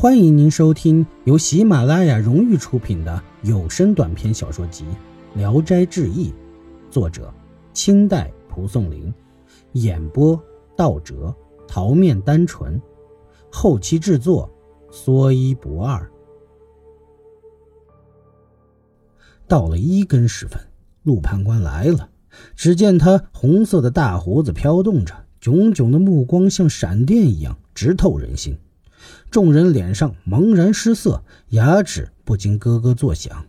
欢迎您收听由喜马拉雅荣誉出品的有声短篇小说集《聊斋志异》，作者清代蒲松龄，演播道哲、桃面单纯，后期制作说一不二。到了一更时分，陆判官来了。只见他红色的大胡子飘动着，炯炯的目光像闪电一样直透人心。众人脸上茫然失色，牙齿不禁咯咯作响。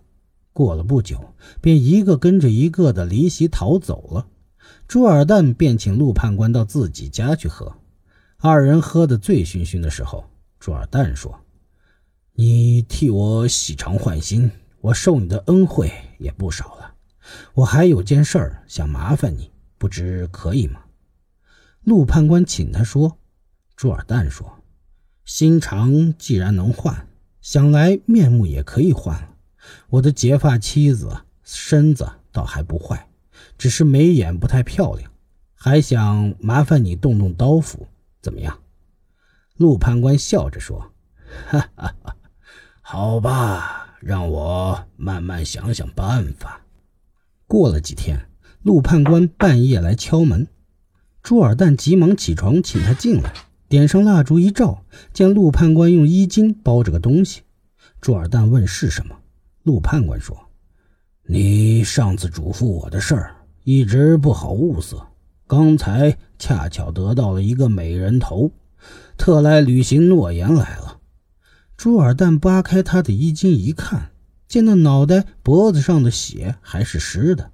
过了不久，便一个跟着一个的离席逃走了。朱尔旦便请陆判官到自己家去喝。二人喝得醉醺醺的时候，朱尔旦说：“你替我洗肠换心，我受你的恩惠也不少了。我还有件事儿想麻烦你，不知可以吗？”陆判官请他说。朱尔旦说。心肠既然能换，想来面目也可以换了。我的结发妻子身子倒还不坏，只是眉眼不太漂亮，还想麻烦你动动刀斧，怎么样？陆判官笑着说：“哈哈哈，好吧，让我慢慢想想办法。”过了几天，陆判官半夜来敲门，朱尔旦急忙起床请他进来。点上蜡烛一照，见陆判官用衣襟包着个东西。朱尔旦问是什么，陆判官说：“你上次嘱咐我的事儿，一直不好物色。刚才恰巧得到了一个美人头，特来履行诺言来了。”朱尔旦扒开他的衣襟一看，见那脑袋脖子上的血还是湿的。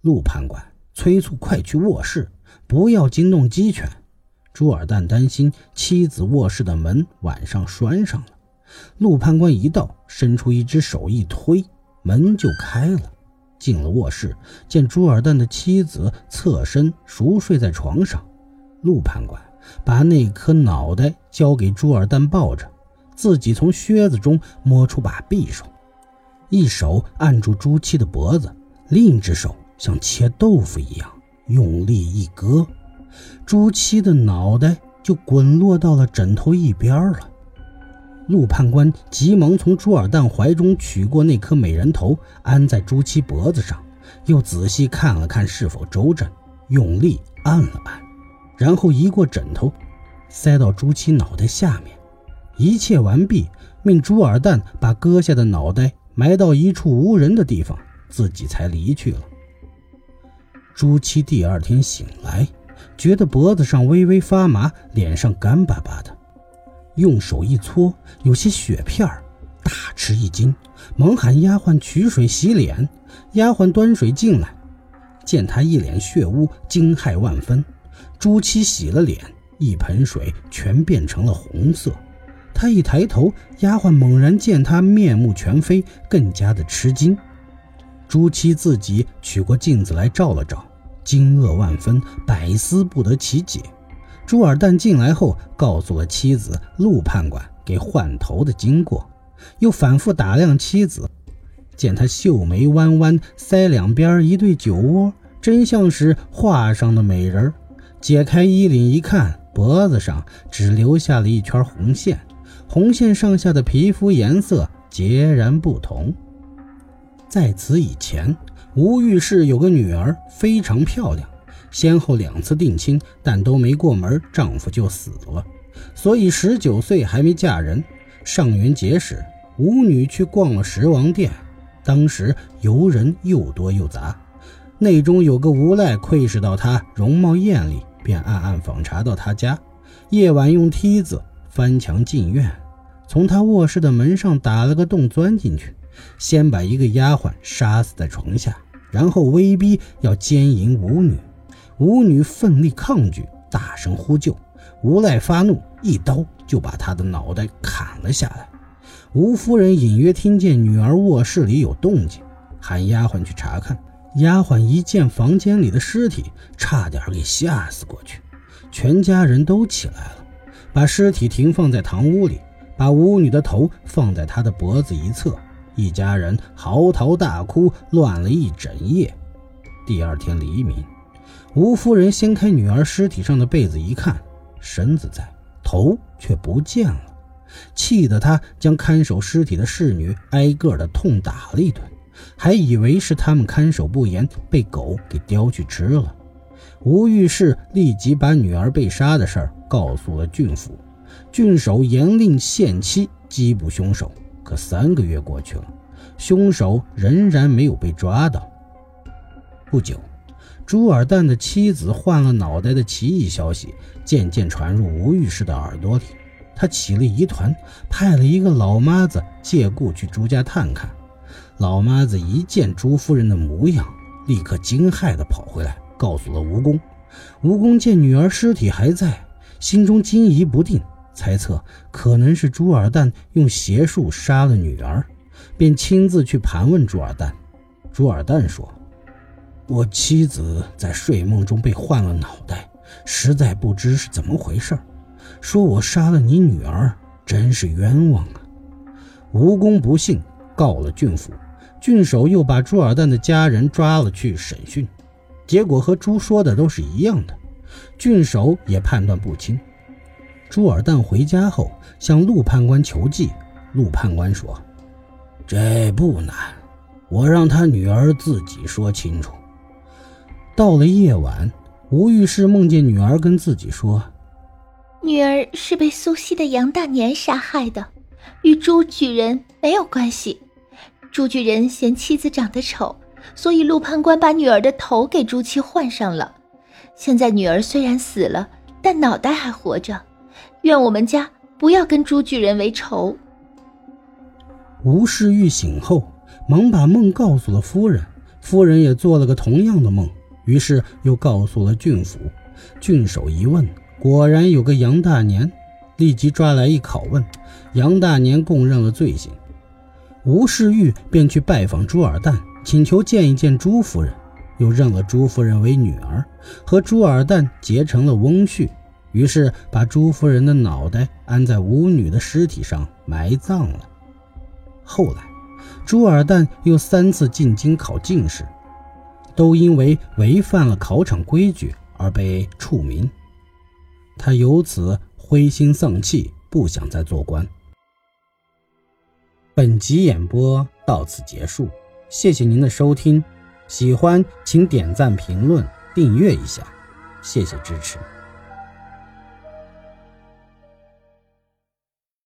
陆判官催促：“快去卧室，不要惊动鸡犬。”朱尔旦担心妻子卧室的门晚上拴上了，陆判官一到，伸出一只手一推，门就开了。进了卧室，见朱尔旦的妻子侧身熟睡在床上，陆判官把那颗脑袋交给朱尔旦抱着，自己从靴子中摸出把匕首，一手按住朱七的脖子，另一只手像切豆腐一样用力一割。朱七的脑袋就滚落到了枕头一边了。陆判官急忙从朱尔旦怀中取过那颗美人头，安在朱七脖子上，又仔细看了看是否周正，用力按了按，然后移过枕头，塞到朱七脑袋下面。一切完毕，命朱尔旦把割下的脑袋埋到一处无人的地方，自己才离去了。朱七第二天醒来。觉得脖子上微微发麻，脸上干巴巴的，用手一搓，有些血片儿大吃一惊，忙喊丫鬟取水洗脸。丫鬟端水进来，见他一脸血污，惊骇万分。朱七洗了脸，一盆水全变成了红色。他一抬头，丫鬟猛然见他面目全非，更加的吃惊。朱七自己取过镜子来照了照。惊愕万分，百思不得其解。朱尔旦进来后，告诉了妻子陆判官给换头的经过，又反复打量妻子，见她秀眉弯弯，腮两边一对酒窝，真像是画上的美人。解开衣领一看，脖子上只留下了一圈红线，红线上下的皮肤颜色截然不同。在此以前。吴玉氏有个女儿，非常漂亮，先后两次定亲，但都没过门，丈夫就死了，所以十九岁还没嫁人。上元节时，吴女去逛了十王殿，当时游人又多又杂，内中有个无赖窥视到她容貌艳丽，便暗暗访查到她家，夜晚用梯子翻墙进院，从她卧室的门上打了个洞，钻进去。先把一个丫鬟杀死在床下，然后威逼要奸淫舞女。舞女奋力抗拒，大声呼救。无赖发怒，一刀就把她的脑袋砍了下来。吴夫人隐约听见女儿卧室里有动静，喊丫鬟去查看。丫鬟一见房间里的尸体，差点给吓死过去。全家人都起来了，把尸体停放在堂屋里，把舞女的头放在她的脖子一侧。一家人嚎啕大哭，乱了一整夜。第二天黎明，吴夫人掀开女儿尸体上的被子一看，身子在，头却不见了。气得他将看守尸体的侍女挨个的痛打了一顿，还以为是他们看守不严，被狗给叼去吃了。吴御史立即把女儿被杀的事儿告诉了郡府，郡守严令限期缉捕凶手。可三个月过去了，凶手仍然没有被抓到。不久，朱尔旦的妻子换了脑袋的奇异消息渐渐传入吴御史的耳朵里。他起了疑团，派了一个老妈子借故去朱家探看。老妈子一见朱夫人的模样，立刻惊骇地跑回来，告诉了吴公。吴公见女儿尸体还在，心中惊疑不定，猜测可能是朱尔旦用邪术杀了女儿，便亲自去盘问朱尔旦。朱尔旦说：“我妻子在睡梦中被换了脑袋，实在不知是怎么回事。”说我杀了你女儿，真是冤枉啊！吴公不信，告了郡府。郡守又把朱尔旦的家人抓了去审讯，结果和朱说的都是一样的。郡守也判断不清。朱尔旦回家后向陆判官求计，陆判官说：“这不难，我让他女儿自己说清楚。”到了夜晚，吴御史梦见女儿跟自己说。女儿是被苏西的杨大年杀害的，与朱举人没有关系。朱举人嫌妻子长得丑，所以陆判官把女儿的头给朱七换上了。现在女儿虽然死了，但脑袋还活着。愿我们家不要跟朱巨人为仇。吴世玉醒后，忙把梦告诉了夫人，夫人也做了个同样的梦，于是又告诉了郡府。郡守一问。果然有个杨大年，立即抓来一拷问。杨大年供认了罪行，吴世玉便去拜访朱尔旦，请求见一见朱夫人，又认了朱夫人为女儿，和朱尔旦结成了翁婿。于是把朱夫人的脑袋安在舞女的尸体上埋葬了。后来，朱尔旦又三次进京考进士，都因为违反了考场规矩而被处民。他由此灰心丧气，不想再做官。本集演播到此结束，谢谢您的收听，喜欢请点赞、评论、订阅一下，谢谢支持。